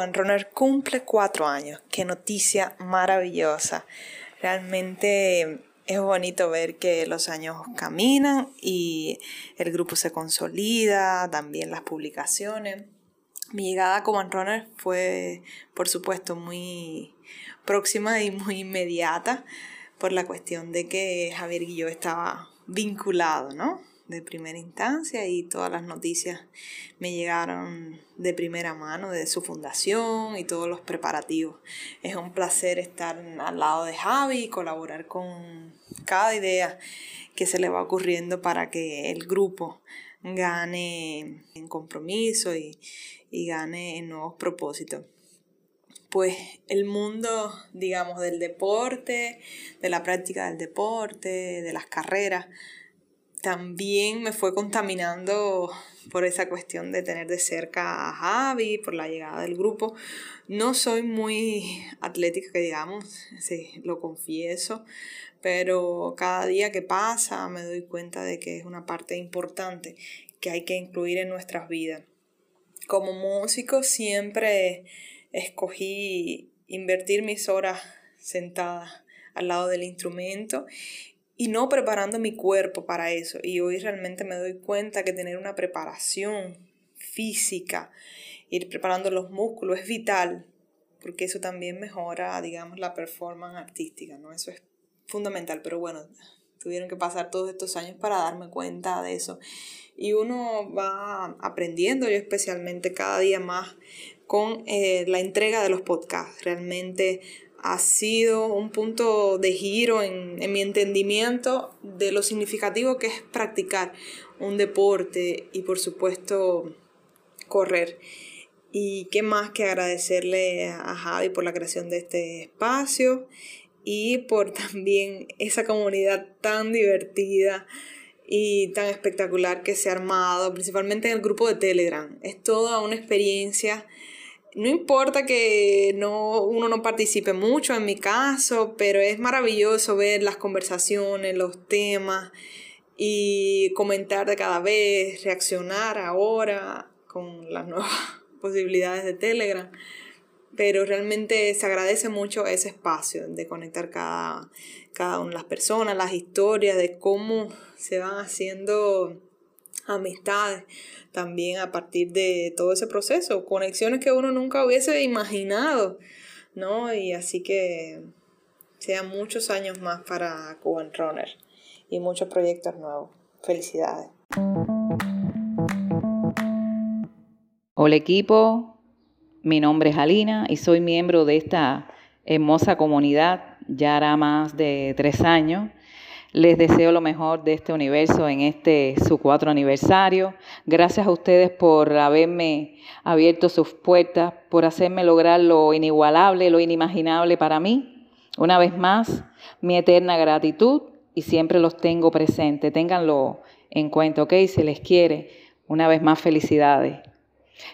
Cuban Runner cumple cuatro años. Qué noticia maravillosa. Realmente es bonito ver que los años caminan y el grupo se consolida, también las publicaciones. Mi llegada Cuban Runner fue, por supuesto, muy próxima y muy inmediata por la cuestión de que Javier Guilló estaba vinculado, ¿no? De primera instancia y todas las noticias me llegaron de primera mano de su fundación y todos los preparativos. Es un placer estar al lado de Javi y colaborar con cada idea que se le va ocurriendo para que el grupo gane en compromiso y, y gane en nuevos propósitos pues el mundo, digamos, del deporte, de la práctica del deporte, de las carreras, también me fue contaminando por esa cuestión de tener de cerca a Javi, por la llegada del grupo. No soy muy atlética, que digamos, sí, lo confieso, pero cada día que pasa me doy cuenta de que es una parte importante que hay que incluir en nuestras vidas. Como músico siempre escogí invertir mis horas sentada al lado del instrumento y no preparando mi cuerpo para eso. Y hoy realmente me doy cuenta que tener una preparación física, ir preparando los músculos es vital, porque eso también mejora, digamos, la performance artística, ¿no? Eso es fundamental, pero bueno, tuvieron que pasar todos estos años para darme cuenta de eso. Y uno va aprendiendo, yo especialmente cada día más con eh, la entrega de los podcasts. Realmente ha sido un punto de giro en, mi entendimiento de lo significativo que es practicar un deporte y por supuesto correr. Y qué más que agradecerle a Javi por la creación de este espacio y por también esa comunidad tan divertida y tan espectacular que se ha armado, principalmente en el grupo de Telegram. Es toda una experiencia no importa que no, uno no participe mucho en mi caso, pero es maravilloso ver las conversaciones, los temas y comentar de cada vez, reaccionar ahora con las nuevas posibilidades de Telegram. Pero realmente se agradece mucho ese espacio de conectar cada, cada una de las personas, las historias, de cómo se van haciendo amistades también a partir de todo ese proceso, conexiones que uno nunca hubiese imaginado, ¿no? Y así que sean muchos años más para Cuban Runner y muchos proyectos nuevos. Felicidades. Hola equipo, mi nombre es Alina y soy miembro de esta hermosa comunidad ya hará más de tres años les deseo lo mejor de este universo en este su cuatro aniversario. Gracias a ustedes por haberme abierto sus puertas, por hacerme lograr lo inigualable, lo inimaginable para mí. Una vez más, mi eterna gratitud y siempre los tengo presentes. Ténganlo en cuenta, ¿ok? Se les quiere. Una vez más, felicidades.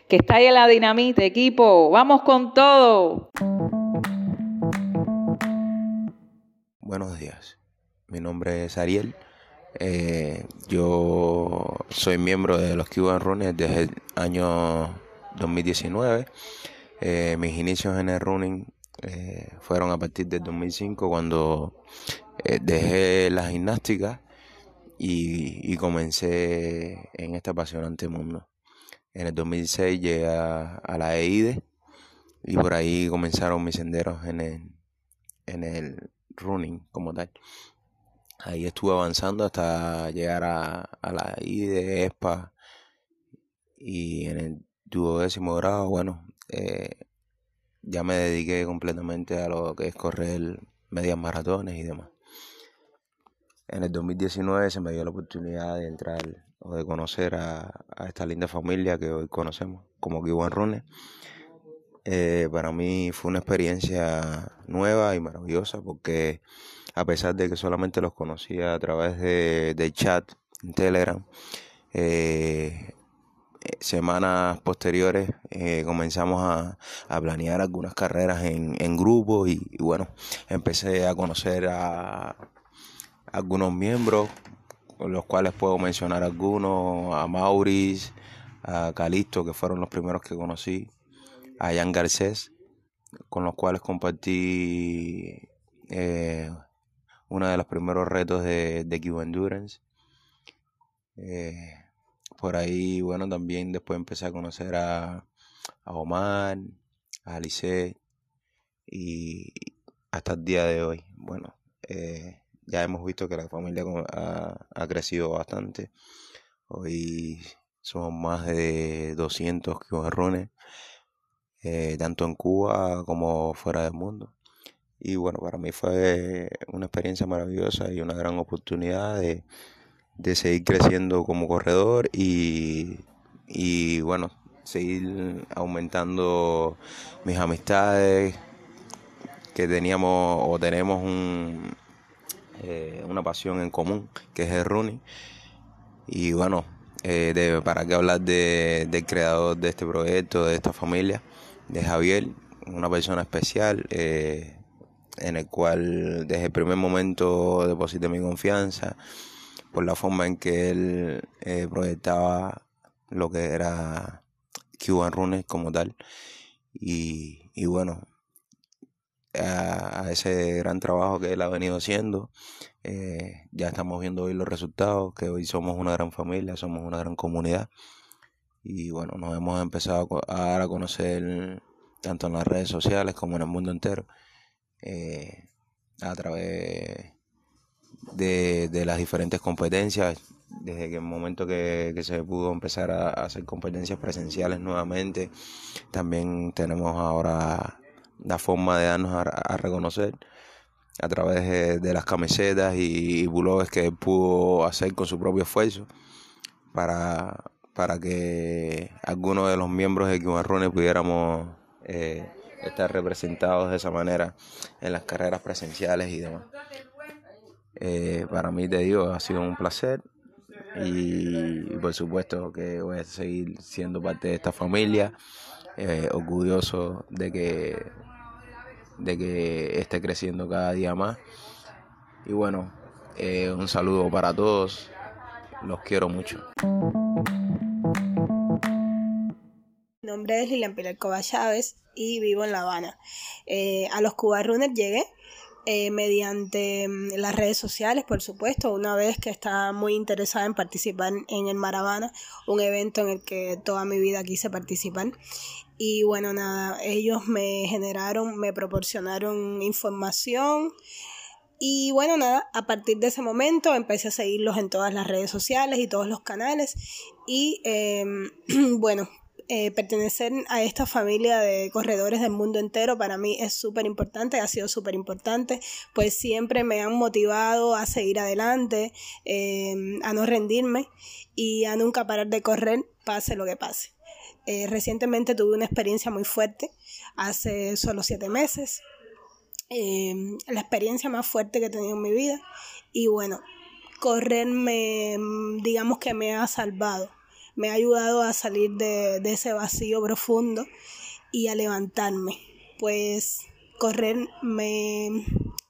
Que está ahí la dinamita, equipo. Vamos con todo. Buenos días. Mi nombre es Ariel. Eh, yo soy miembro de los Cuban Runners desde el año 2019. Eh, mis inicios en el running eh, fueron a partir del 2005 cuando dejé la gimnástica y, comencé en este apasionante mundo. En el 2006 llegué a, la EIDE y por ahí comenzaron mis senderos en el, en el running como tal. Ahí estuve avanzando hasta llegar a, a la I de ESPA y en el duodécimo grado, bueno, eh, ya me dediqué completamente a lo que es correr medias maratones y demás. En el 2019 se me dio la oportunidad de entrar o de conocer a, esta linda familia que hoy conocemos como Kiwan Runner. Eh, para mí fue una experiencia nueva y maravillosa porque a pesar de que solamente los conocía a través de, chat en Telegram. Eh, semanas posteriores eh, comenzamos a, planear algunas carreras en, en grupo y, bueno, empecé a conocer a, algunos miembros, con los cuales puedo mencionar algunos, a Maurice, a Calisto, que fueron los primeros que conocí. a Jan Garcés, con los cuales compartí eh, uno de los primeros retos de, de Q Endurance. Eh, por ahí, bueno, también después empecé a conocer a, a Omar, a Alice y hasta el día de hoy. Bueno, eh, ya hemos visto que la familia ha, crecido bastante. Hoy somos más de 200 que eh, tanto en Cuba como fuera del mundo. Y bueno, para mí fue una experiencia maravillosa y una gran oportunidad de, seguir creciendo como corredor y, y bueno, seguir aumentando mis amistades, que teníamos o tenemos un, eh, una pasión en común, que es el running. Y bueno, eh, de, para qué hablar de, del creador de este proyecto, de esta familia, de Javier, una persona especial, eh, en el cual desde el primer momento deposité mi confianza por la forma en que él proyectaba lo que era Cuban Runners como tal. Y, y bueno, a, ese gran trabajo que él ha venido haciendo. Eh, ya estamos viendo hoy los resultados, que hoy somos una gran familia, somos una gran comunidad. Y bueno, nos hemos empezado a dar a conocer tanto en las redes sociales como en el mundo entero, eh, a través de, de, las diferentes competencias, desde que el momento que, se pudo empezar a hacer competencias presenciales nuevamente, también tenemos ahora la forma de darnos a, reconocer a través de, las camisetas y, y que pudo hacer con su propio esfuerzo para, para que algunos de los miembros de Quimarrones pudiéramos eh, estar representados de esa manera en las carreras presenciales y demás. Eh, para mí, te digo, ha sido un placer y, por supuesto que voy a seguir siendo parte de esta familia, eh, orgulloso de que de que esté creciendo cada día más. Y bueno, eh, un saludo para todos. Los quiero mucho. Nombre es Lilian Pilar Coba Chávez y vivo en La Habana. Eh, a los Cuba Runners llegué eh, mediante mm, las redes sociales, por supuesto, una vez que estaba muy interesada en participar en el Maravana, un evento en el que toda mi vida quise participar. Y bueno, nada, ellos me generaron, me proporcionaron información. Y bueno, nada, a partir de ese momento empecé a seguirlos en todas las redes sociales y todos los canales. Y em, bueno, eh, pertenecer a esta familia de corredores del mundo entero para mí es súper importante, ha sido súper importante, pues siempre me han motivado a seguir adelante, em, a no rendirme y a nunca parar de correr, pase lo que pase. Eh, recientemente tuve una experiencia muy fuerte, hace solo siete meses, em, la experiencia más fuerte que he tenido en mi vida y bueno, correr me, digamos que me ha salvado, me ha ayudado a salir de, de ese vacío profundo y a levantarme, pues correr me,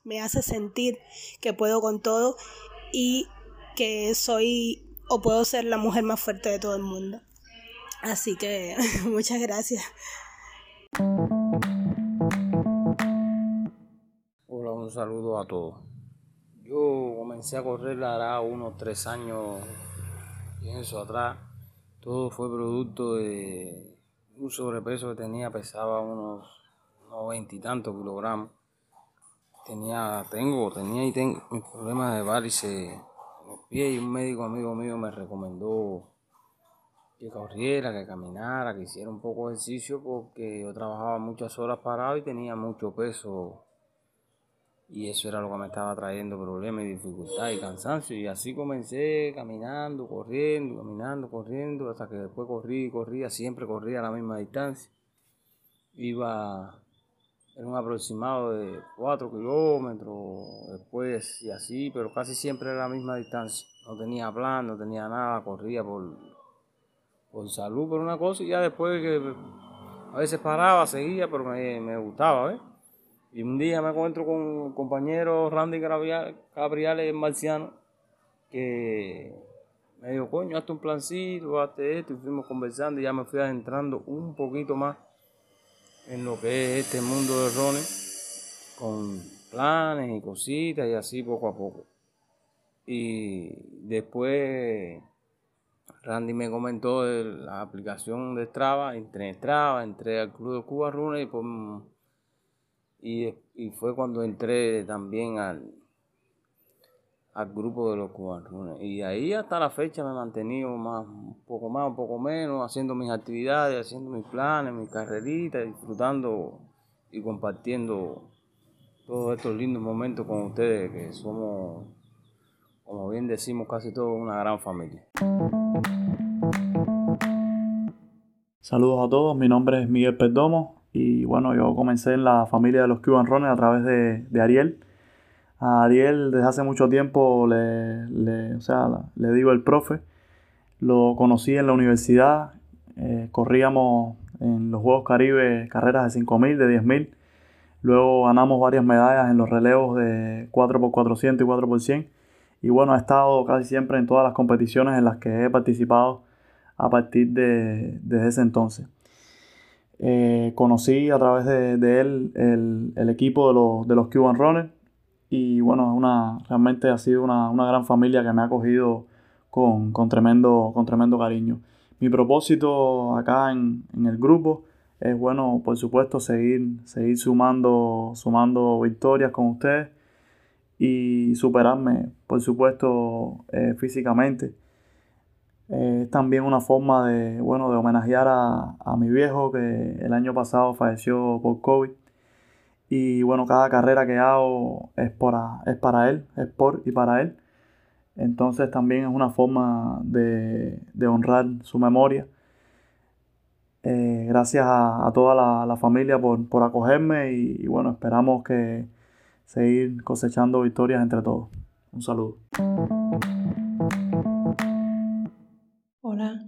me hace sentir que puedo con todo y que soy o puedo ser la mujer más fuerte de todo el mundo. Así que muchas gracias. Hola, un saludo a todos. Yo comencé a correr hará unos tres años, pienso atrás. Todo fue producto de un sobrepeso que tenía, pesaba unos noventa y tantos kilogramos. Tenía, tengo, tenía y tengo mis problemas de varices en los pies y un médico amigo mío me recomendó que corriera, que caminara, que hiciera un poco de ejercicio porque yo trabajaba muchas horas parado y tenía mucho peso y eso era lo que me estaba trayendo problemas y dificultad y cansancio y así comencé caminando, corriendo, caminando, corriendo hasta que después corrí, corría, siempre corría a la misma distancia. Iba en un aproximado de 4 kilómetros, después y así, pero casi siempre era la misma distancia. No tenía plan, no tenía nada, corría por por salud, por una cosa, y ya después que a veces paraba, seguía, pero me, me gustaba, ¿ves? Y un día me encuentro con un compañero Randy Gabriales Marciano, que me dijo, coño, hazte un plancito, hazte esto, y fuimos conversando y ya me fui adentrando un poquito más en lo que es este mundo de rones, con planes y cositas y así poco a poco. Y después Randy me comentó la aplicación de Strava, entré en Strava, entré al Club de Cuba Runes y, y, fue cuando entré también al, al grupo de los cubanos. Y ahí hasta la fecha me he mantenido más, un poco más, un poco menos, haciendo mis actividades, haciendo mis planes, mis carreritas, disfrutando y compartiendo todos estos lindos momentos con ustedes, que somos, como bien decimos, casi todos una gran familia. Saludos a todos, mi nombre es Miguel Perdomo y bueno, yo comencé en la familia de los Cuban Runners a través de, de Ariel a Ariel desde hace mucho tiempo le, le, o sea, le digo el profe. Lo conocí en la universidad. Eh, corríamos en los Juegos Caribe carreras de 5.000, de 10.000. Luego ganamos varias medallas en los relevos de 4x400 y 4x100. Y bueno, ha estado casi siempre en todas las competiciones en las que he participado a partir de desde ese entonces. Eh, conocí a través de, de él el, el, equipo de los, de los Cuban Runners y bueno, una, realmente ha sido una, gran familia que me ha acogido con, tremendo, con tremendo cariño. Mi propósito acá en, el grupo es, bueno, por supuesto, seguir, seguir sumando, sumando victorias con ustedes y superarme, por supuesto, eh, físicamente. Eh, también una forma de, bueno, de homenajear a, a mi viejo que el año pasado falleció por COVID y bueno, cada carrera que hago es, para, es para él, es por y para él. Entonces también es una forma de, honrar su memoria. Eh, gracias a, toda la, familia por, acogerme y, bueno, esperamos que seguir cosechando victorias entre todos. Un saludo.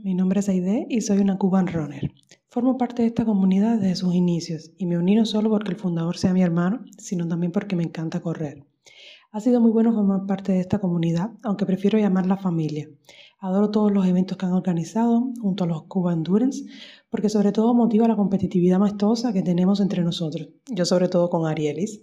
Mi nombre es Aide y soy una Cuban Runner. Formo parte de esta comunidad desde sus inicios y me uní no solo porque el fundador sea mi hermano, sino también porque me encanta correr. Ha sido muy bueno formar parte de esta comunidad, aunque prefiero llamarla familia. Adoro todos los eventos que han organizado junto a los Cuba Endurance, porque sobre todo motiva la competitividad maestosa que tenemos entre nosotros, yo sobre todo con Arielis.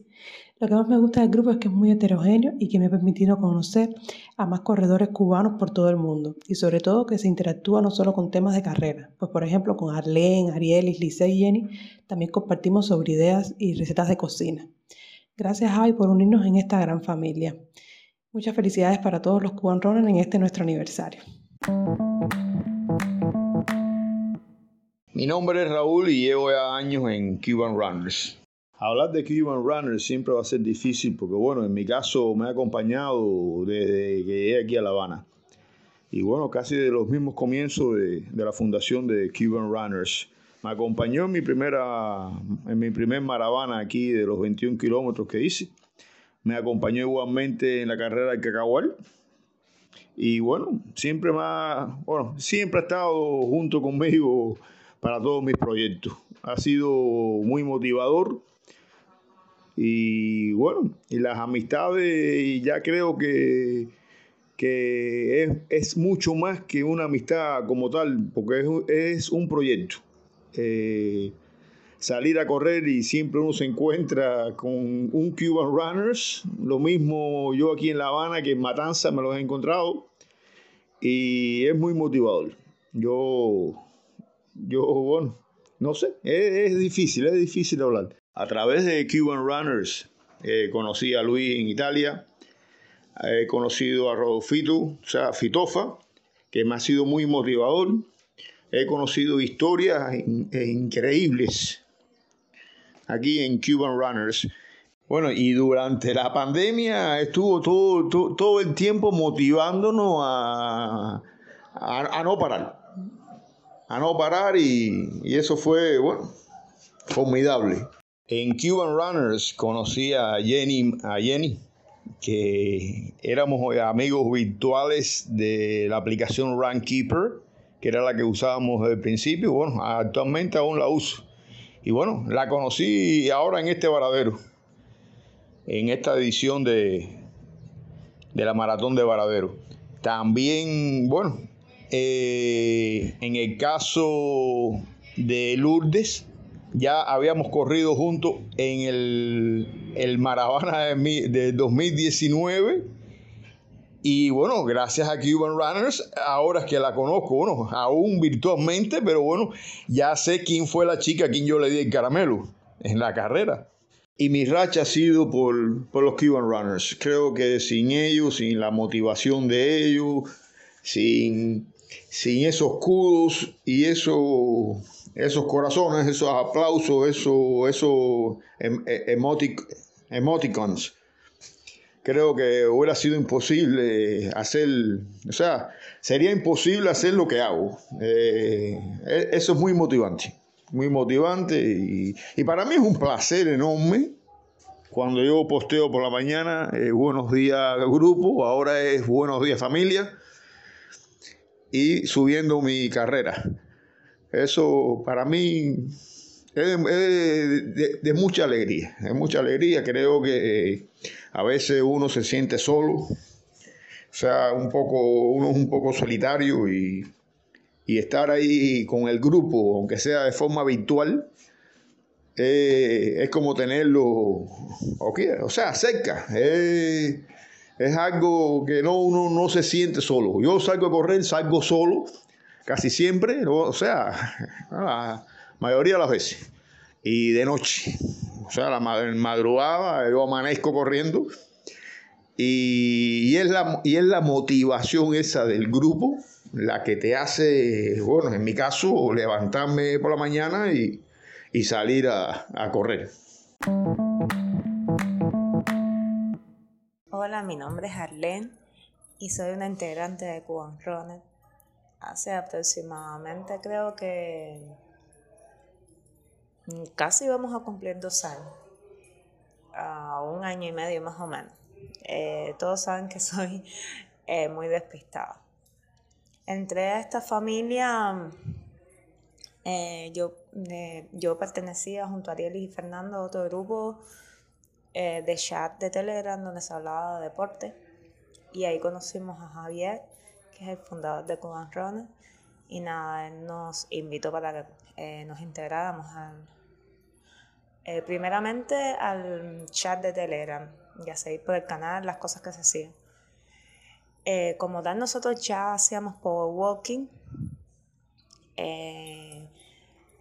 Lo que más me gusta del grupo es que es muy heterogéneo y que me ha permitido conocer a más corredores cubanos por todo el mundo y sobre todo que se interactúa no solo con temas de carrera, pues por ejemplo con Arlene, Arielis, Lisa y Jenny también compartimos sobre ideas y recetas de cocina. Gracias Javi por unirnos en esta gran familia. Muchas felicidades para todos los Cuban Runners en este nuestro aniversario. Mi nombre es Raúl y llevo ya años en Cuban Runners. Hablar de Cuban Runner siempre va a ser difícil porque, bueno, en mi caso me ha acompañado desde que llegué aquí a La Habana. Y bueno, casi de los mismos comienzos de, la fundación de Cuban Runners. Me acompañó en mi, primera, en mi primer maravana aquí de los 21 kilómetros que hice. Me acompañó igualmente en la carrera de Cacahual. Y bueno, siempre más, bueno, siempre ha estado junto conmigo para todos mis proyectos. Ha sido muy motivador y bueno, y las amistades ya creo que, que es, mucho más que una amistad como tal, porque es, un proyecto. Eh, salir a correr y siempre uno se encuentra con un Cuban Runners, lo mismo yo aquí en La Habana que en Matanza me los he encontrado y es muy motivador. Yo, yo bueno, no sé, es, es difícil, es difícil hablar. A través de Cuban Runners eh, conocí a Luis en Italia, he conocido a Rodolfito, o sea, Fitofa, que me ha sido muy motivador. He conocido historias e increíbles aquí en Cuban Runners. Bueno, y durante la pandemia estuvo todo, todo, el tiempo motivándonos a, a, no parar. A no parar y, y eso fue, bueno, formidable. En Cuban Runners conocí a Jenny, a Jenny, que éramos amigos virtuales de la aplicación Runkeeper, que era la que usábamos desde el principio. Bueno, actualmente aún la uso. Y bueno, la conocí ahora en este varadero, en esta edición de, de la maratón de varadero. También, bueno, eh, en el caso de Lourdes, ya habíamos corrido juntos en el, el Maravana de, de 2019. Y bueno, gracias a Cuban Runners, ahora es que la conozco, bueno, aún virtualmente, pero bueno, ya sé quién fue la chica a quien yo le di el caramelo en la carrera. Y mi racha ha sido por, por los Cuban Runners. Creo que sin ellos, sin la motivación de ellos, sin, sin esos kudos y eso, esos corazones, esos aplausos, esos, esos em, e, emoticons, creo que hubiera sido imposible hacer, o sea, sería imposible hacer lo que hago. Eh, e, eso es muy motivante muy motivante y, para mí es un placer enorme cuando yo posteo por la mañana eh, buenos días grupo, ahora es buenos días familia y subiendo mi carrera. Eso para mí es, de, mucha alegría, es mucha alegría. Creo que eh, a veces uno se siente solo, o sea, un poco, uno es un poco solitario y y estar ahí con el grupo, aunque sea de forma virtual, eh, es como tenerlo, o sea, cerca. es algo que no, uno no se siente solo. Yo salgo a correr, salgo solo, casi siempre, o sea, la mayoría de las veces. Y de noche, o sea, la madrugada yo amanezco corriendo. Y, es la, y es la motivación esa del grupo la que te hace, bueno, en mi caso, levantarme por la mañana y, salir a, correr. Hola, mi nombre es Arlene y soy una integrante de Cuban Runner. Hace aproximadamente, creo que casi vamos a cumplir dos años, un año y medio más o menos. Eh, todos saben que soy eh, muy despistada entré a esta familia, eh, yo, yo pertenecía junto a Ariel y Fernando a otro grupo de chat de Telegram donde se hablaba de deporte. Y ahí conocimos a Javier, que es el fundador de Cuban Runner. Y nada, él nos invitó para que eh, nos integráramos al, primeramente al chat de Telegram y seguir por el canal las cosas que se hacían. Eh, como tal, nosotros ya hacíamos power walking. Eh,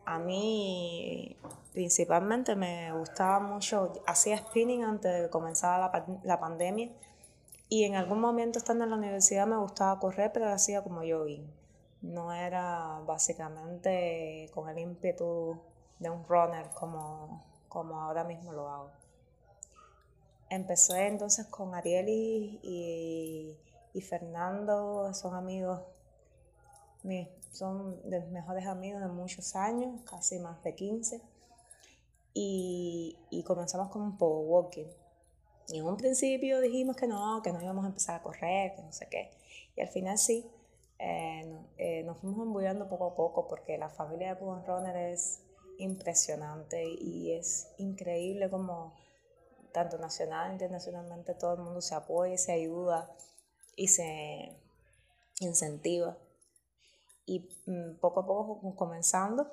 a mí principalmente me gustaba mucho, hacía spinning antes de que comenzara la, la, pandemia y en algún momento estando en la universidad me gustaba correr, pero hacía como jogging. No era básicamente con el ímpetu de un runner como, como ahora mismo lo hago. Empecé entonces con Ariel y y Fernando son amigos, son de los mejores amigos de muchos años, casi más de 15. Y, comenzamos con un power walking. Y en un principio dijimos que no, que no íbamos a empezar a correr, que no sé qué. Y al final sí, eh, eh, nos fuimos embullando poco a poco porque la familia de Cuban Runner es impresionante y es increíble como tanto nacional internacionalmente todo el mundo se apoya se ayuda y se incentiva. Y mm, poco a poco comenzando,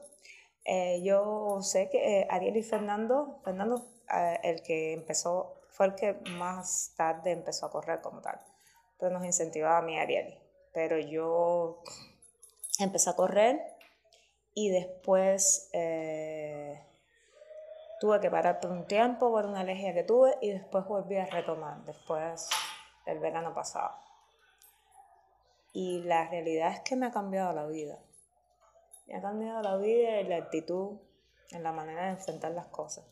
eh, yo sé que eh, Ariel y Fernando, Fernando eh, el que empezó, fue el que más tarde empezó a correr como tal, pero nos incentivaba a mí Ariel. Pero yo empecé a correr y después tuve que parar por un tiempo por una alergia que tuve y después volví a retomar después del verano pasado. Y la realidad es que me ha cambiado la vida. Me ha cambiado la vida y la actitud, en la manera de enfrentar las cosas.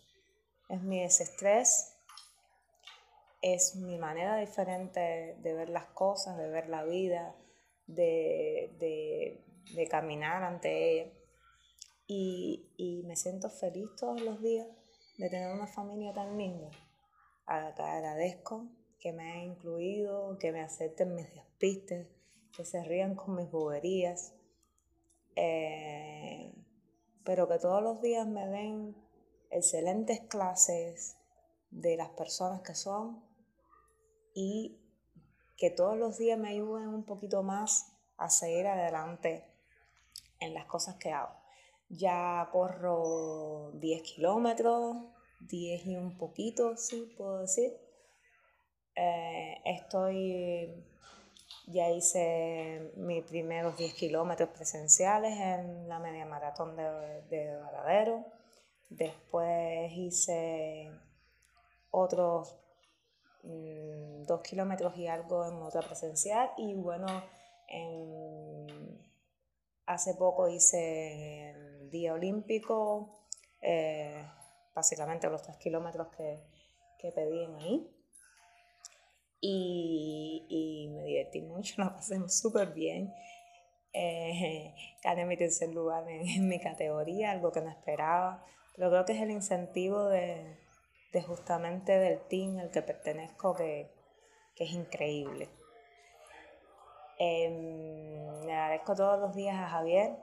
Es mi desestrés, es mi manera diferente de ver las cosas, de ver la vida, de, de, caminar ante ella. Y, y, me siento feliz todos los días de tener una familia tan linda. Agradezco que me haya incluido, que me acepten mis despistes, que se rían con mis boberías, eh, pero que todos los días me den excelentes clases de las personas que son y que todos los días me ayuden un poquito más a seguir adelante en las cosas que hago. ya corro 10 kilómetros, 10 y un poquito, sí, puedo decir. Eh, estoy, ya hice mis primeros 10 kilómetros presenciales en la media maratón de, de Varadero. Después hice otros 2 mm, kilómetros y algo en otra presencial. Y bueno, hace poco hice el Día Olímpico, eh, básicamente los 3 kilómetros que, que pedían ahí. Y, y, me divertí mucho, lo pasé súper bien. Eh, gané mi tercer lugar en, mi categoría, algo que no esperaba. Pero creo que es el incentivo de, de justamente del team al que pertenezco que, que es increíble. Eh, le agradezco todos los días a Javier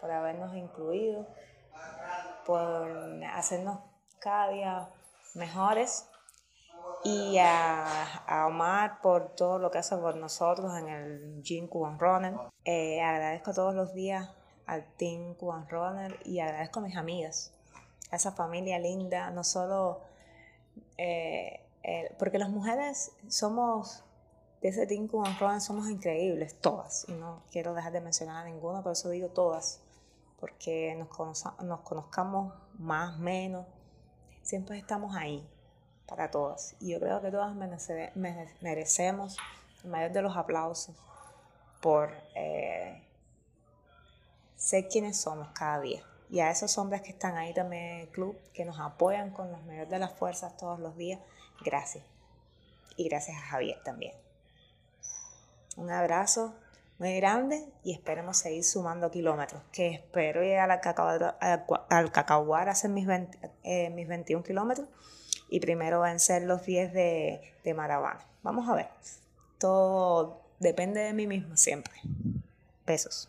por habernos incluido, por hacernos cada día mejores y a, Omar por todo lo que hace por nosotros en el Gym Cuban Runner. Eh, agradezco todos los días al Team Cuban Runner y agradezco a mis amigas, a esa familia linda, no solo eh, porque las mujeres somos de ese Team Cuban Runner, somos increíbles, todas, y no quiero dejar de mencionar a ninguna, por eso digo todas, porque nos, nos conozcamos más, menos, siempre estamos ahí para todas. Y yo creo que todas merecemos el mayor de los aplausos por eh, ser quienes somos cada día. Y a esos hombres que están ahí también en el club, que nos apoyan con las mayores de las fuerzas todos los días, gracias. Y gracias a Javier también. Un abrazo muy grande y esperemos seguir sumando kilómetros, que espero llegar al, cacao, al, Cacahuar a hacer mis, eh, mis 21 kilómetros y primero vencer los 10 de, de Maravana. Vamos a ver. Todo depende de mí mismo siempre. Besos.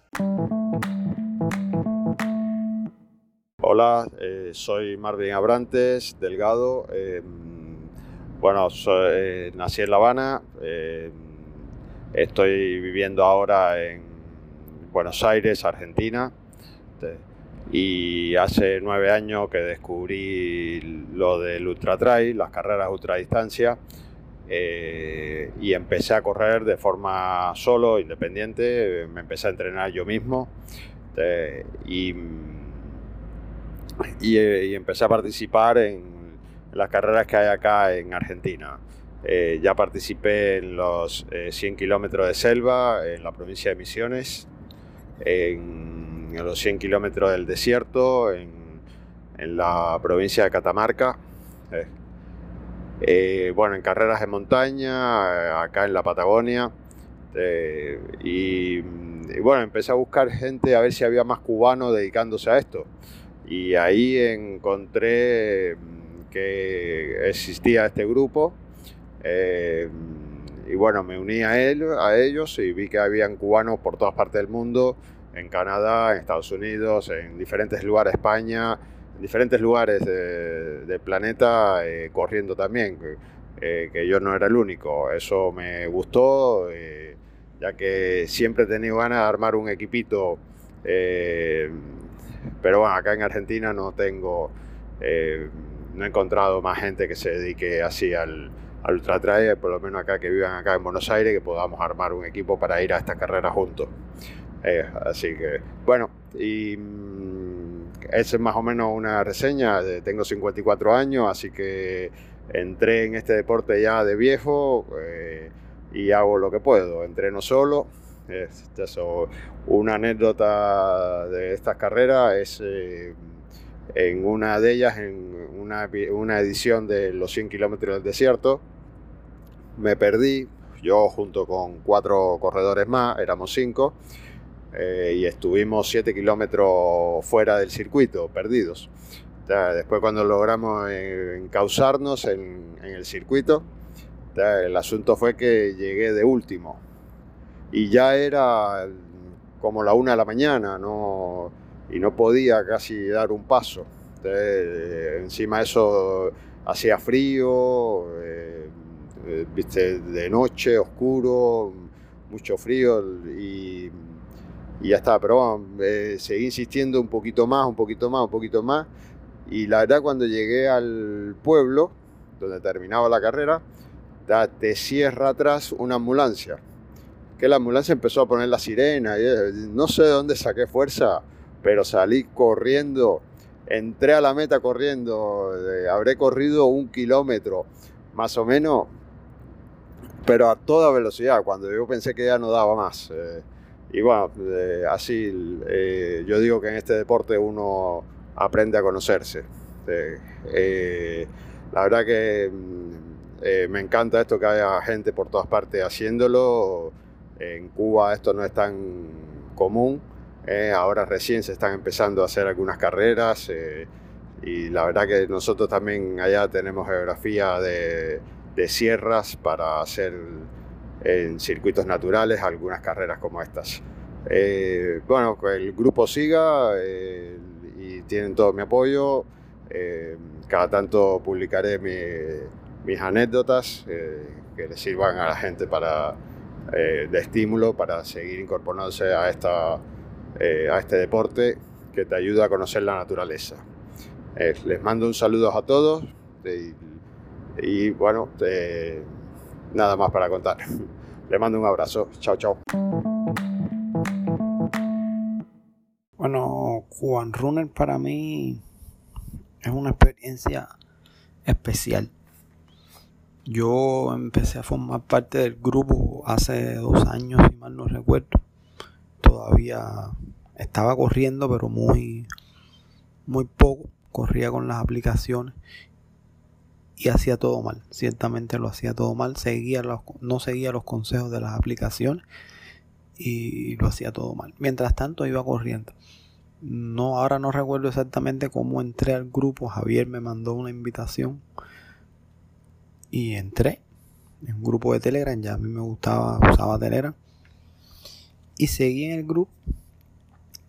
Hola, eh, soy Marvin Abrantes, Delgado. Eh, bueno, eh, nací en La Habana. estoy viviendo ahora en Buenos Aires, Argentina y hace nueve años que descubrí lo del ultra trail, las carreras ultradistancia, eh, y empecé a correr de forma solo, independiente, me empecé a entrenar yo mismo y, y, empecé a participar en, las carreras que hay acá en Argentina. Eh, ya participé en los 100 kilómetros de selva en la provincia de Misiones, en en los 100 kilómetros del desierto, en, la provincia de Catamarca. Eh, eh, bueno, en carreras de montaña, eh, acá en la Patagonia. y, bueno, empecé a buscar gente a ver si había más cubanos dedicándose a esto. Y ahí encontré mm, que existía este grupo. y bueno, me uní a, él, a ellos y vi que habían cubanos por todas partes del mundo en Canadá, en Estados Unidos, en diferentes lugares España, en diferentes lugares del planeta, eh, corriendo también, eh, que yo no era el único. Eso me gustó, eh, ya que siempre he tenido ganas de armar un equipito, pero bueno, acá en Argentina no tengo, no he encontrado más gente que se dedique así al, al ultra trail, por lo menos acá que vivan acá en Buenos Aires, que podamos armar un equipo para ir a esta carrera juntos. Eh, así que, bueno, y mm, esa es más o menos una reseña. Tengo 54 años, así que entré en este deporte ya de viejo eh, y hago lo que puedo. Entreno solo. Eso, una anécdota de estas carreras es eh, en una de ellas, en una, una edición de los 100 kilómetros del desierto, me perdí. Yo junto con cuatro corredores más, éramos cinco eh, y estuvimos 7 kilómetros fuera del circuito, perdidos. después cuando logramos encauzarnos en, en el circuito, el asunto fue que llegué de último y ya era como la una de la mañana no, y no podía casi dar un paso. encima de eso hacía frío, eh, eh, viste, de noche, oscuro, mucho frío y y ya está. Pero bueno, eh, seguí insistiendo un poquito más, un poquito más, un poquito más. Y la verdad, cuando llegué al pueblo, donde terminaba la carrera, te cierra atrás una ambulancia. Que la ambulancia empezó a poner la sirena. Y, eh, no sé de dónde saqué fuerza, pero salí corriendo. Entré a la meta corriendo. Eh, habré corrido un kilómetro, más o menos, pero a toda velocidad, cuando yo pensé que ya no daba más. Eh, y bueno, así yo digo que en este deporte uno aprende a conocerse. la verdad que mm, eh, me encanta esto que haya gente por todas partes haciéndolo. En Cuba esto no es tan común. Eh, ahora recién se están empezando a hacer algunas carreras eh, y la verdad que nosotros también allá tenemos geografía de, sierras para hacer en circuitos naturales algunas carreras como estas. bueno, que el grupo siga y tienen todo mi apoyo. cada tanto publicaré mi, mis anécdotas eh, que le sirvan a la gente para, eh, de estímulo para seguir incorporándose a, esta, eh, a este deporte que te ayuda a conocer la naturaleza. les mando un saludo a todos y, bueno, nada más para contar. Les mando un abrazo. Chao, chao. Bueno, Juan Runner para mí es una experiencia especial yo empecé a formar parte del grupo hace dos años, si mal no recuerdo. Todavía estaba corriendo, pero muy, muy poco. Corría con las aplicaciones y hacía todo mal. Ciertamente lo hacía todo mal. Seguía no seguía los consejos de las aplicaciones y lo hacía todo mal. Mientras tanto iba corriendo. No, ahora no recuerdo exactamente cómo entré al grupo. Javier me mandó una invitación y entré en un grupo de Telegram, ya a mí me gustaba, usaba Telegram, y seguí en el grupo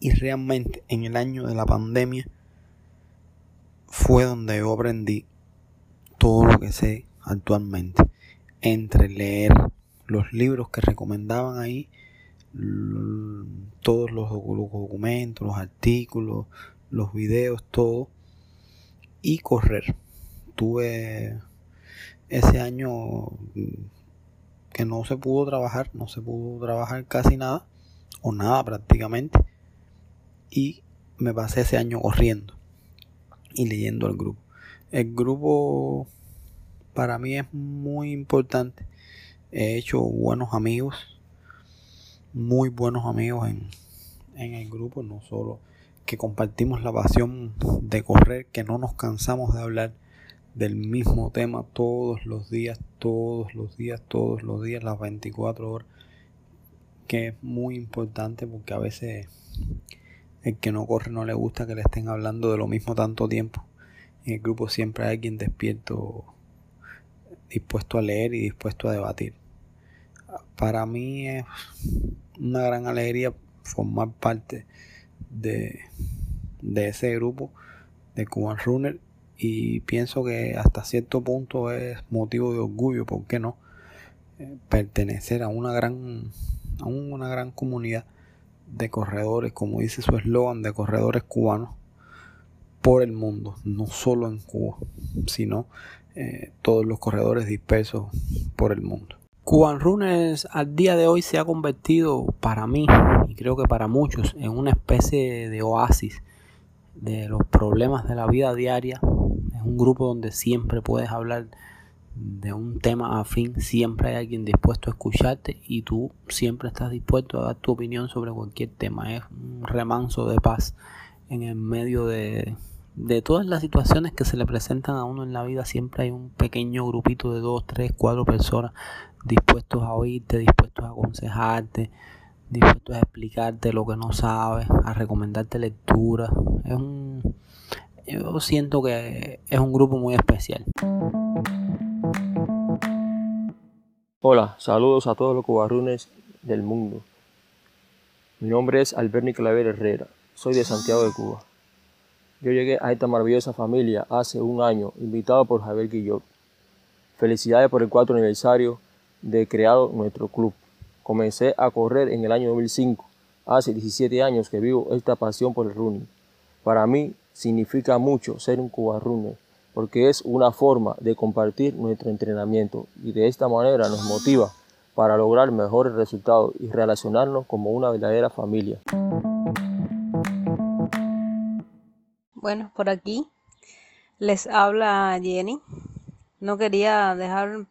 y realmente en el año de la pandemia fue donde yo aprendí todo lo que sé actualmente, entre leer los libros que recomendaban ahí, todos los documentos, los artículos, los videos, todo, y correr. Tuve ese año mm, que no se pudo trabajar, no se pudo trabajar casi nada, o nada prácticamente, y me pasé ese año corriendo y leyendo al grupo. El grupo para mí es muy importante. He hecho buenos amigos, muy buenos amigos en, en el grupo, no solo que compartimos la pasión de correr, que no nos cansamos de hablar del mismo tema todos los días, todos los días, todos los días, las 24 horas, que es muy importante porque a veces el que no corre no le gusta que le estén hablando de lo mismo tanto tiempo. En el grupo siempre hay alguien despierto, dispuesto a leer y dispuesto a debatir. Para mí es una gran alegría formar parte de, de ese grupo de Cuban Runner y pienso que hasta cierto punto es motivo de orgullo, ¿por qué no? Eh, pertenecer a una gran, a una gran comunidad de corredores, como dice su eslogan, de corredores cubanos por el mundo, no solo en Cuba, sino eh, todos los corredores dispersos por el mundo. Cuban Runners al día de hoy se ha convertido para mí y creo que para muchos en una especie de oasis de los problemas de la vida diaria grupo donde siempre puedes hablar de un tema afín, siempre hay alguien dispuesto a escucharte y tú siempre estás dispuesto a dar tu opinión sobre cualquier tema. Es un remanso de paz en el medio de, de todas las situaciones que se le presentan a uno en la vida. Siempre hay un pequeño grupito de dos, tres, cuatro personas dispuestos a oírte, dispuestos a aconsejarte, dispuestos a explicarte lo que no sabes, a recomendarte lectura. Es un yo siento que es un grupo muy especial. Hola, saludos a todos los cubarrunes del mundo. Mi nombre es Alberni Claver Herrera, soy de Santiago de Cuba. Yo llegué a esta maravillosa familia hace un año, invitado por Javier Guillot. Felicidades por el cuarto aniversario de creado nuestro club. Comencé a correr en el año 2005 Hace 17 años que vivo esta pasión por el running. Para mí significa mucho ser un Cuba Runner porque es una forma de compartir nuestro entrenamiento y de esta manera nos motiva para lograr mejores resultados y relacionarnos como una verdadera familia. Bueno, por aquí les habla Jenny. No quería dejar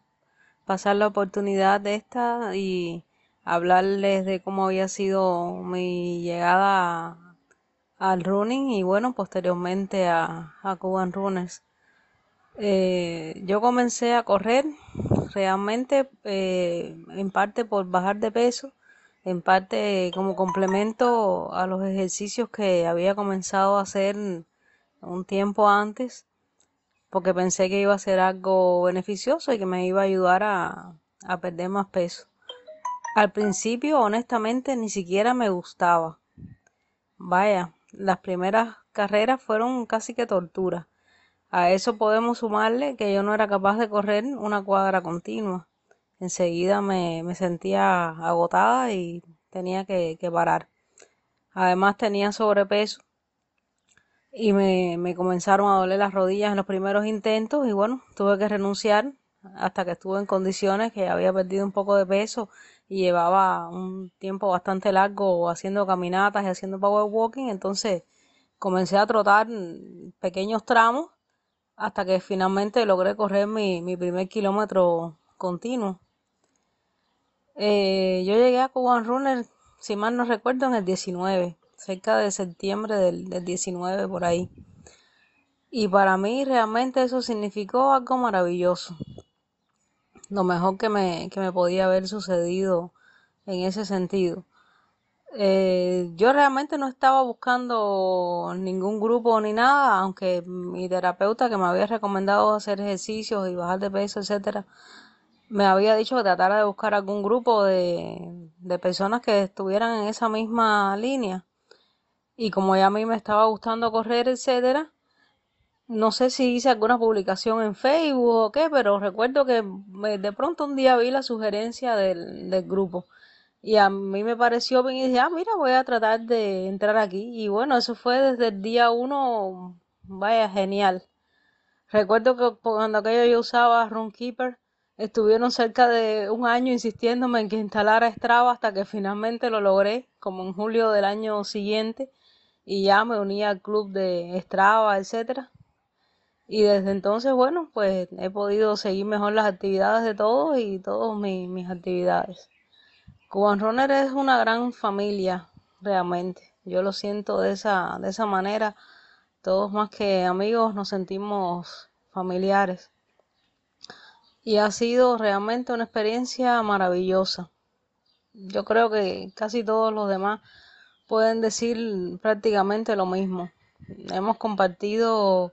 pasar la oportunidad de esta y hablarles de cómo había sido mi llegada al running y bueno, posteriormente a, a Cuban Runners. Eh, yo comencé a correr realmente eh, en parte por bajar de peso, en parte como complemento a los ejercicios que había comenzado a hacer un tiempo antes, porque pensé que iba a ser algo beneficioso y que me iba a ayudar a, a perder más peso. Al principio, honestamente, ni siquiera me gustaba. Vaya, las primeras carreras fueron casi que tortura. A eso podemos sumarle que yo no era capaz de correr una cuadra continua. Enseguida me, me sentía agotada y tenía que, que, parar. Además tenía sobrepeso y me, me comenzaron a doler las rodillas en los primeros intentos y bueno, tuve que renunciar hasta que estuve en condiciones que había perdido un poco de peso y llevaba un tiempo bastante largo haciendo caminatas y haciendo power walking, entonces comencé a trotar pequeños tramos hasta que finalmente logré correr mi, mi primer kilómetro continuo. Eh, yo llegué a Cuban Runner, si mal no recuerdo, en el 19, cerca de septiembre del, del 19 por ahí. Y para mí realmente eso significó algo maravilloso. Lo mejor que me, que me podía haber sucedido en ese sentido. Eh, yo realmente no estaba buscando ningún grupo ni nada, aunque mi terapeuta que me había recomendado hacer ejercicios y bajar de peso, etcétera, me había dicho que tratara de buscar algún grupo de, de personas que estuvieran en esa misma línea. Y como ya a mí me estaba gustando correr, etcétera, no sé si hice alguna publicación en Facebook o qué, pero recuerdo que de pronto un día vi la sugerencia del, del grupo. Y a mí me pareció bien y dije, ah, mira, voy a tratar de entrar aquí. Y bueno, eso fue desde el día uno, vaya, genial. Recuerdo que cuando aquello yo usaba Runkeeper, estuvieron cerca de un año insistiéndome en que instalara Strava hasta que finalmente lo logré, como en julio del año siguiente, y ya me uní al club de Strava, etcétera. Y desde entonces, bueno, pues he podido seguir mejor las actividades de todos y todas mis, mis actividades. Cuban Runner es una gran familia, realmente. Yo lo siento de esa, de esa manera. Todos más que amigos nos sentimos familiares. Y ha sido realmente una experiencia maravillosa. Yo creo que casi todos los demás pueden decir prácticamente lo mismo. Hemos compartido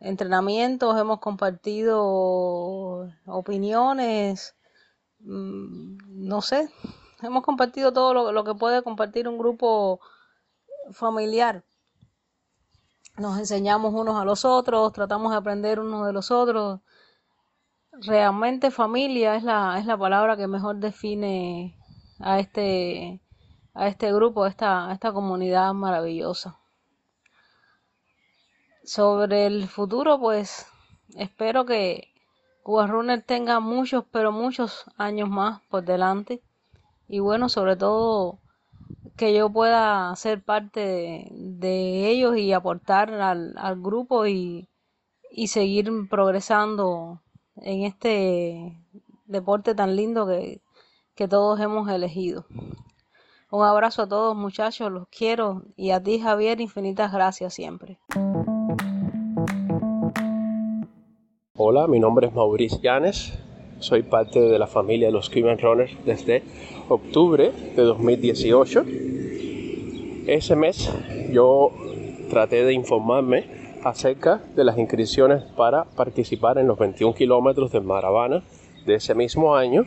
entrenamientos, hemos compartido opiniones, mm, no sé, hemos compartido todo lo, que puede compartir un grupo familiar. Nos enseñamos unos a los otros, tratamos de aprender unos de los otros. Realmente familia es la, es la palabra que mejor define a este, a este grupo, esta, a esta comunidad maravillosa. Sobre el futuro, pues espero que Cuba tenga muchos, pero muchos años más por delante y bueno, sobre todo que yo pueda ser parte de, ellos y aportar al, al grupo y, y, seguir progresando en este deporte tan lindo que, que todos hemos elegido. Un abrazo a todos muchachos, los quiero y a ti Javier, infinitas gracias siempre. Hola, mi nombre es Maurice Llanes, soy parte de la familia de los Cuban Runners desde octubre de 2018. Ese mes yo traté de informarme acerca de las inscripciones para participar en los 21 kilómetros de Maravana de ese mismo año.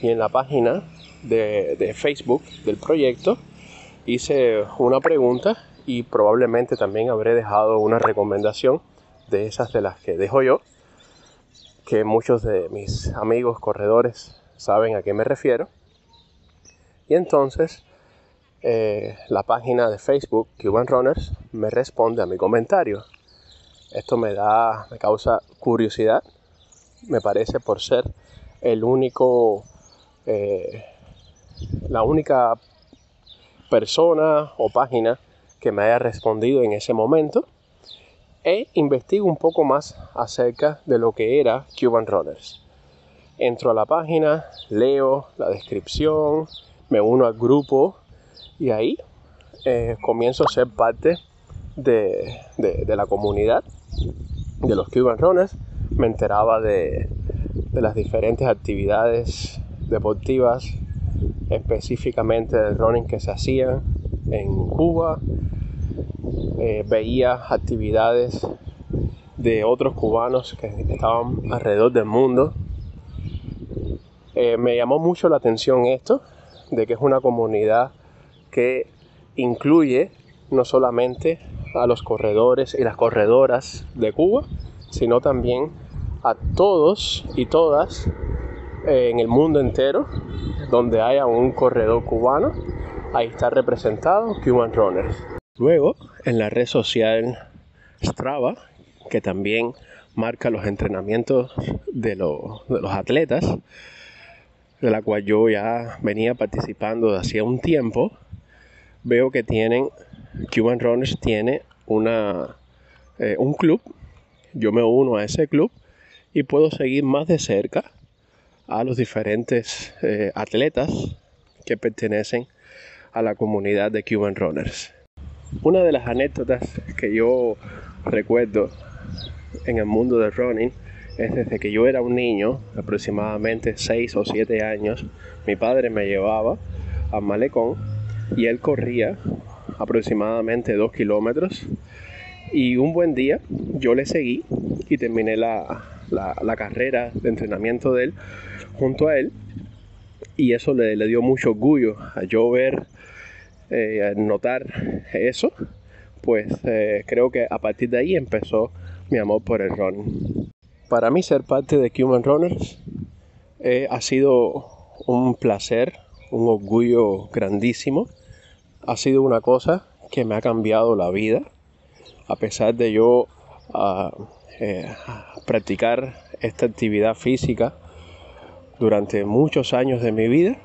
Y en la página de, de Facebook del proyecto hice una pregunta y probablemente también habré dejado una recomendación de esas de las que dejo yo que muchos de mis amigos corredores saben a qué me refiero. Y entonces eh, la página de Facebook Cuban Runners me responde a mi comentario. Esto me da, me causa curiosidad, me parece por ser el único, eh, la única persona o página que me haya respondido en ese momento e investigo un poco más acerca de lo que era Cuban Runners. Entro a la página, leo la descripción, me uno al grupo y ahí eh, comienzo a ser parte de, la comunidad de los Cuban Runners. Me enteraba de, las diferentes actividades deportivas, específicamente del running que se hacían en Cuba. Eh, veía actividades de otros cubanos que estaban alrededor del mundo. Eh, me llamó mucho la atención esto, de que es una comunidad que incluye no solamente a los corredores y las corredoras de Cuba, sino también a todos y todas eh, en el mundo entero donde haya un corredor cubano, ahí está representado Cuban Runners. Luego, en la red social Strava, que también marca los entrenamientos de, los atletas, de la cual yo ya venía participando de hacía un tiempo, veo que tienen, Cuban Runners tiene eh, un club, yo me uno a ese club y puedo seguir más de cerca a los diferentes eh, atletas que pertenecen a la comunidad de Cuban Runners. Una de las anécdotas que yo recuerdo en el mundo del running es desde que yo era un niño, aproximadamente 6 o 7 años, mi padre me llevaba a Malecón y él corría aproximadamente 2 kilómetros. Y un buen día yo le seguí y terminé la, carrera de entrenamiento de él junto a él y eso le, dio mucho orgullo a yo ver, eh, notar eso, pues eh, creo que a partir de ahí empezó mi amor por el running. Para mí ser parte de Human Runners eh, ha sido un placer, un orgullo grandísimo ha sido una cosa que me ha cambiado la vida. A pesar de yo ah, practicar esta actividad física durante muchos años de mi vida,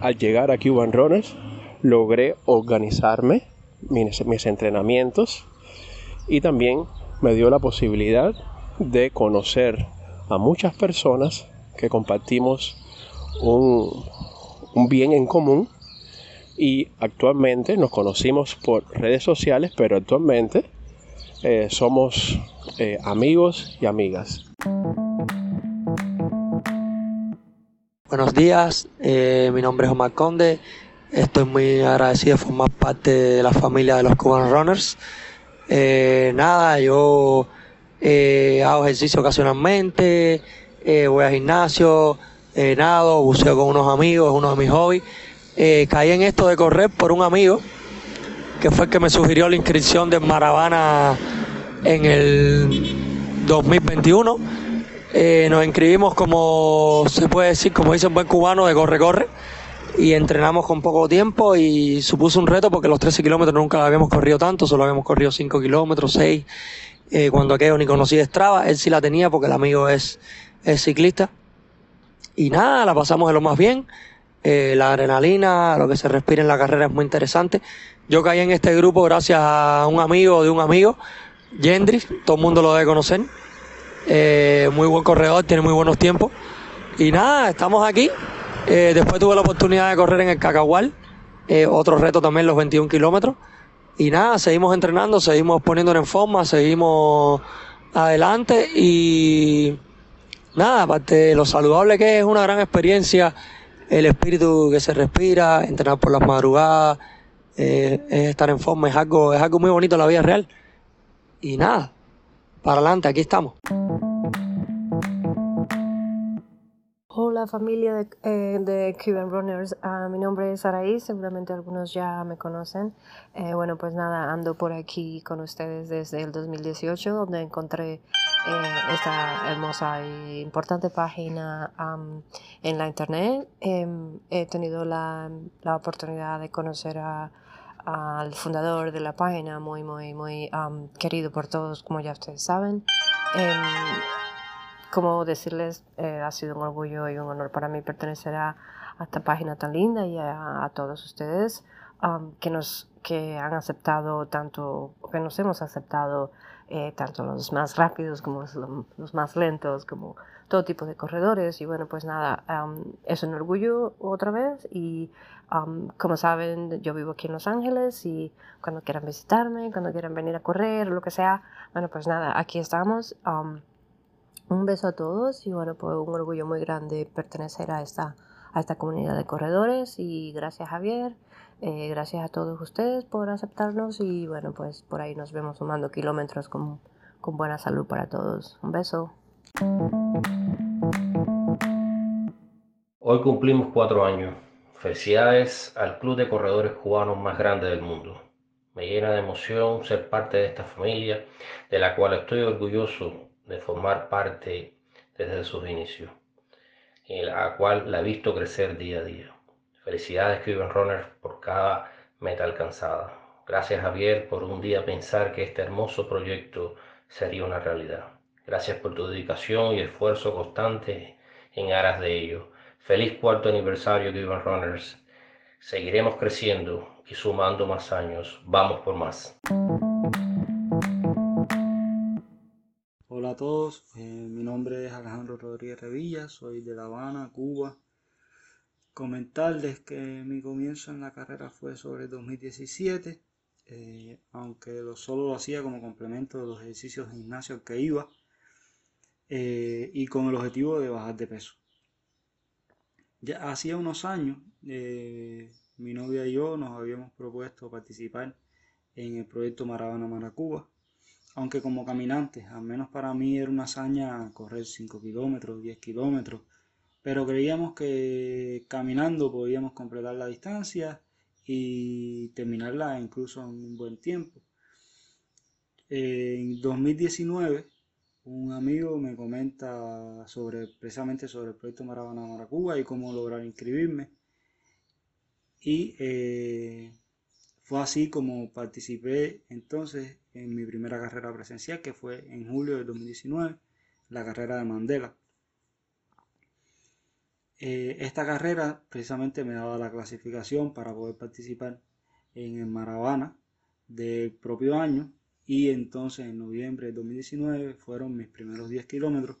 al llegar a Cuban Runners logré organizarme mis, entrenamientos y también me dio la posibilidad de conocer a muchas personas que compartimos un, un bien en común y actualmente nos conocimos por redes sociales, pero actualmente eh, somos eh, amigos y amigas. Buenos días, eh, mi nombre es Omar Conde, estoy muy agradecido de formar parte de la familia de los Cuban Runners. nada, yo hago ejercicio ocasionalmente, voy al gimnasio, nado, buceo con unos amigos, es uno de mis hobbies eh, caí en esto de correr por un amigo que fue el que me sugirió la inscripción de Maravana en el 2021. Eh, nos inscribimos como se puede decir, como dice un buen cubano, de corre-corre y entrenamos con poco tiempo y supuso un reto porque los 13 kilómetros nunca habíamos corrido tanto, solo habíamos corrido 5 kilómetros, 6, eh, cuando aquello ni conocía Strava, él sí la tenía porque el amigo es, es ciclista. Y nada, la pasamos de lo más bien. Eh, la adrenalina, lo que se respira en la carrera es muy interesante. Yo caí en este grupo gracias a un amigo de un amigo, Gendry, todo el mundo lo debe conocer. Eh, muy buen corredor, tiene muy buenos tiempos. Y nada, estamos aquí. Eh, después tuve la oportunidad de correr en el Cacahual, otro reto también, los 21 kilómetros. Y nada, seguimos entrenando, seguimos poniéndonos en forma, seguimos adelante y nada, aparte de lo saludable que es una gran experiencia el espíritu que se respira, entrenar por las madrugadas, eh, es estar en forma, es algo, es algo muy bonito en la vida real. Y nada, para adelante, aquí estamos. Hola familia de, eh, de Cuban Runners, uh, mi nombre es Araí, seguramente algunos ya me conocen. Eh, bueno, pues nada, ando por aquí con ustedes desde el 2018, donde encontré eh, esta hermosa e importante página um, en la internet. Em, he tenido la, la, oportunidad de conocer a, al fundador de la página, muy, muy, muy um, querido por todos, como ya ustedes saben. Como decirles, eh, ha sido un orgullo y un honor para mí pertenecer a, esta página tan linda y a, todos ustedes um, que nos que han aceptado tanto, que nos hemos aceptado eh, tanto los más rápidos como los, más lentos, como todo tipo de corredores. Y bueno, pues nada, um, es un orgullo otra vez y um, como saben, yo vivo aquí en Los Ángeles y cuando quieran visitarme, cuando quieran venir a correr, lo que sea, bueno, pues nada, aquí estamos. Un beso a todos y bueno, pues un orgullo muy grande pertenecer a esta, a esta comunidad de corredores y gracias Javier, eh, gracias a todos ustedes por aceptarnos y bueno, pues por ahí nos vemos sumando kilómetros con, con buena salud para todos. Un beso. Hoy cumplimos cuatro años. Felicidades al club de corredores cubanos más grande del mundo. Me llena de emoción ser parte de esta familia, de la cual estoy orgulloso de formar parte desde sus inicios, en la cual la he visto crecer día a día. Felicidades Cuban Runners por cada meta alcanzada. Gracias Javier por un día pensar que este hermoso proyecto sería una realidad. Gracias por tu dedicación y esfuerzo constante en aras de ello. Feliz cuarto aniversario Cuban Runners. Seguiremos creciendo y sumando más años. Vamos por más. A todos, eh, mi nombre es Alejandro Rodríguez Revilla, soy de La Habana, Cuba. Comentarles que mi comienzo en la carrera fue sobre 2017, eh, aunque lo, solo lo hacía como complemento de los ejercicios de gimnasio que iba eh, y con el objetivo de bajar de peso. Ya hacía unos años, mi novia y yo nos habíamos propuesto participar en el proyecto Maravana Maracuba, aunque como caminantes, al menos para mí era una hazaña correr 5 kilómetros, 10 kilómetros, pero creíamos que caminando podíamos completar la distancia y terminarla incluso en un buen tiempo. En 2019, un amigo me comenta sobre, precisamente sobre el proyecto Maravana Maracuba y cómo lograr inscribirme. Y eh, fue así como participé entonces en mi primera carrera presencial, que fue en julio de 2019, la carrera de Mandela. Eh, esta carrera precisamente me daba la clasificación para poder participar en el Maravana del propio año y entonces en noviembre de 2019 fueron mis primeros 10 kilómetros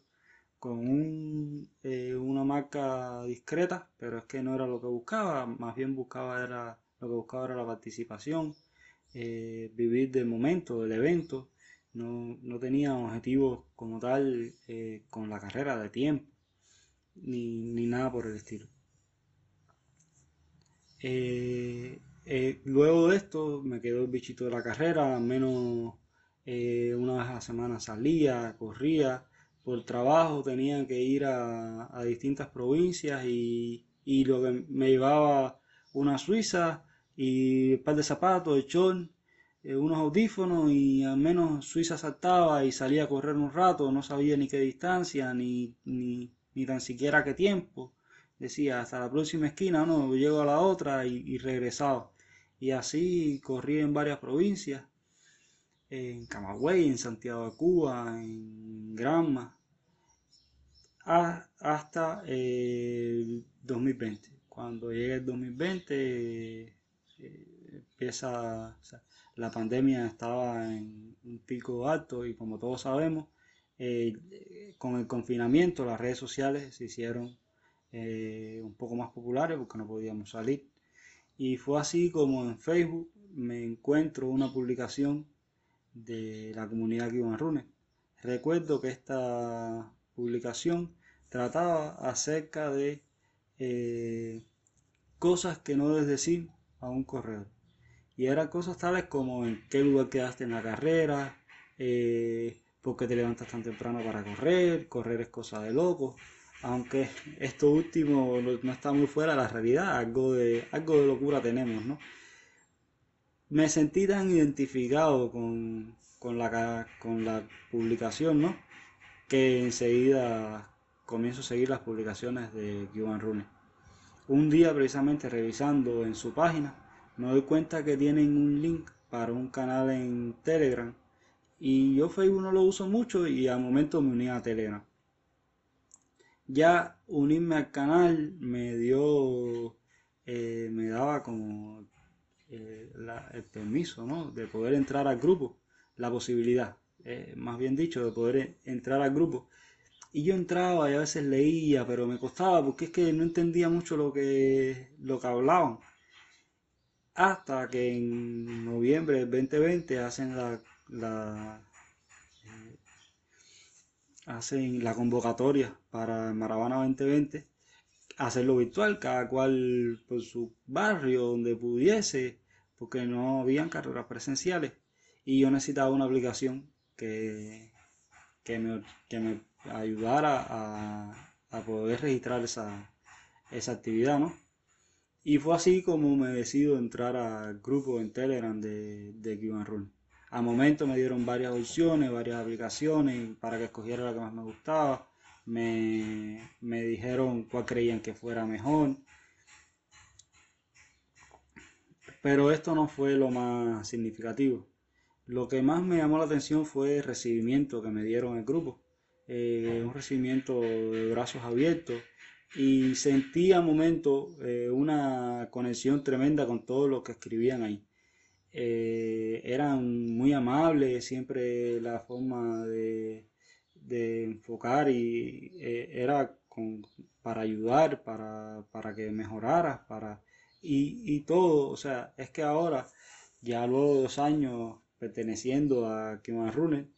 con eh, una marca discreta, pero es que no era lo que buscaba, más bien buscaba era lo que buscaba era la participación, eh, vivir del momento, del evento. No, no tenía objetivos como tal eh, con la carrera de tiempo, ni, nada por el estilo. Eh, luego de esto me quedó el bichito de la carrera, al menos una vez a la semana salía, corría, por trabajo tenía que ir a, a distintas provincias y, y, lo que me llevaba una Suiza y un par de zapatos, de short, eh, unos audífonos y al menos Suiza saltaba y salía a correr un rato, no sabía ni qué distancia, ni, ni, ni tan siquiera qué tiempo. Decía, hasta la próxima esquina, no, llego a la otra y, regresaba. Y así corrí en varias provincias, en Camagüey, en Santiago de Cuba, en Granma, hasta el 2020. Cuando llegue el 2020 empieza, la pandemia estaba en un pico alto y como todos sabemos, eh, con el confinamiento las redes sociales se hicieron eh, un poco más populares porque no podíamos salir. Y fue así como en Facebook me encuentro una publicación de la comunidad Cuban. Recuerdo que esta publicación trataba acerca de eh, cosas que no debes decir a un corredor. Y eran cosas tales como en qué lugar quedaste en la carrera, eh, por qué te levantas tan temprano para correr, correr es cosa de loco. aunque esto último no está muy fuera de la realidad, algo de, algo de locura tenemos, ¿no? Me sentí tan identificado con, con, la, con la publicación, ¿no? Que enseguida comienzo a seguir las publicaciones de Cuban Rune. Un día precisamente revisando en su página, me doy cuenta que tienen un link para un canal en Telegram y yo Facebook no lo uso mucho y al momento me uní a Telegram ya unirme al canal me dio, eh, me daba como eh, el permiso, ¿no? De poder entrar al grupo, la posibilidad, eh, más bien dicho, de poder entrar al grupo. Y yo entraba y a veces leía, pero me costaba porque es que no entendía mucho lo que, lo que hablaban. Hasta que en noviembre del 2020 hacen la hacen la convocatoria para Maravana 2020, hacerlo virtual, cada cual por su barrio, donde pudiese, porque no habían carreras presenciales. Y yo necesitaba una aplicación que, que, me, que me ayudara a, a, poder registrar esa, esa actividad, ¿no? Y fue así como me decido entrar al grupo en Telegram de, de Cuban Run. A momento me dieron varias opciones, varias aplicaciones para que escogiera la que más me gustaba. Me, me dijeron cuál creían que fuera mejor. Pero esto no fue lo más significativo. Lo que más me llamó la atención fue el recibimiento que me dieron el grupo. Eh, un recibimiento de brazos abiertos y sentí a momento eh, una conexión tremenda con todo lo que escribían ahí. Eh, eran muy amables, siempre la forma de, enfocar y eh, era para ayudar, para, para que mejoraras, para, y, todo, o sea, es que ahora, ya luego de dos años perteneciendo a Kimarrune,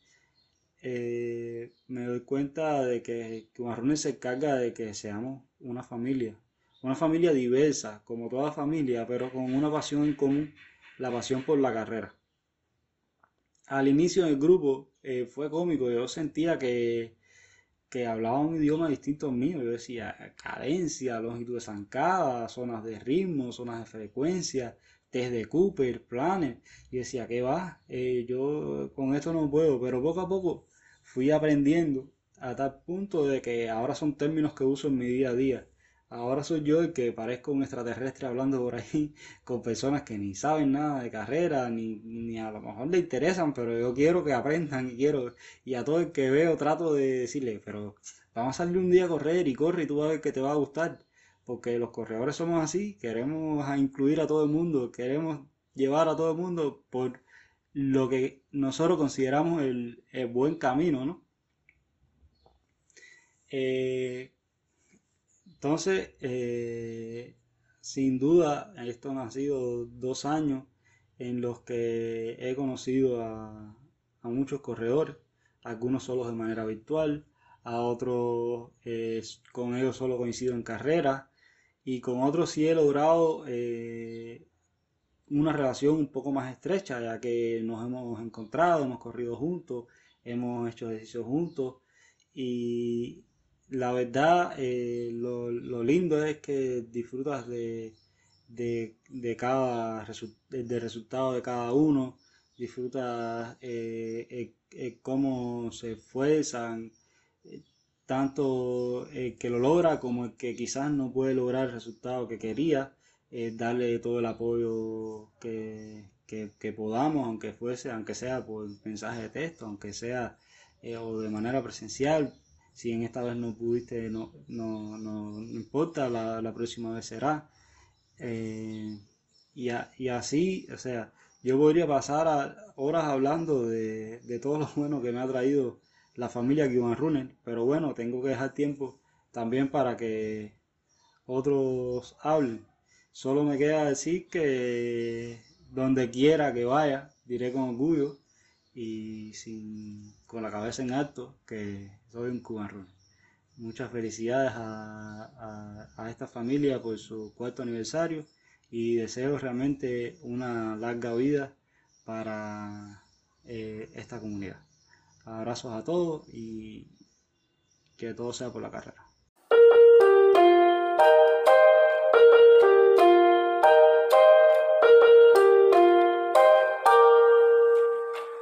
eh, me doy cuenta de que Kimarrune se encarga de que seamos una familia, una familia diversa, como toda familia, pero con una pasión en común la pasión por la carrera. Al inicio del grupo eh, fue cómico, yo sentía que, que hablaba un idioma distinto al mío, yo decía cadencia, longitud de zancada, zonas de ritmo, zonas de frecuencia, test de Cooper, planes, y decía, ¿qué va? Eh, yo con esto no puedo, pero poco a poco fui aprendiendo a tal punto de que ahora son términos que uso en mi día a día. Ahora soy yo el que parezco un extraterrestre hablando por ahí con personas que ni saben nada de carrera, ni, ni a lo mejor le interesan, pero yo quiero que aprendan y quiero, y a todo el que veo trato de decirle, pero vamos a salir un día a correr y corre y tú vas a ver que te va a gustar, porque los corredores somos así, queremos incluir a todo el mundo, queremos llevar a todo el mundo por lo que nosotros consideramos el, buen camino, ¿no? Eh, entonces, eh, sin duda, estos han sido dos años en los que he conocido a, muchos corredores, algunos solo de manera virtual, a otros eh, con ellos solo coincido en carrera y con otros sí he logrado una relación un poco más estrecha, ya que nos hemos encontrado, hemos corrido juntos, hemos hecho ejercicios juntos. Y, la verdad, eh, lo, lindo es que disfrutas de, de, cada del resultado de cada uno, disfrutas eh, eh, cómo se esfuerzan, tanto el que lo logra como el que quizás no puede lograr el resultado que quería, darle todo el apoyo que, que, podamos, aunque fuese, aunque sea por mensaje de texto, aunque sea o de manera presencial, si en esta vez no pudiste, no, no, no, importa, la, la, próxima vez será. Eh, y, y, así, o sea, yo podría pasar horas hablando de, de, todo lo bueno que me ha traído la familia Cuban Runner, pero bueno, tengo que dejar tiempo también para que otros hablen. Solo me queda decir que donde quiera que vaya, diré con orgullo y sin, con la cabeza en alto que soy un cubano. Muchas felicidades a, a, esta familia por su cuarto aniversario y deseo realmente una larga vida para eh, esta comunidad. Abrazos a todos y que todo sea por la carrera.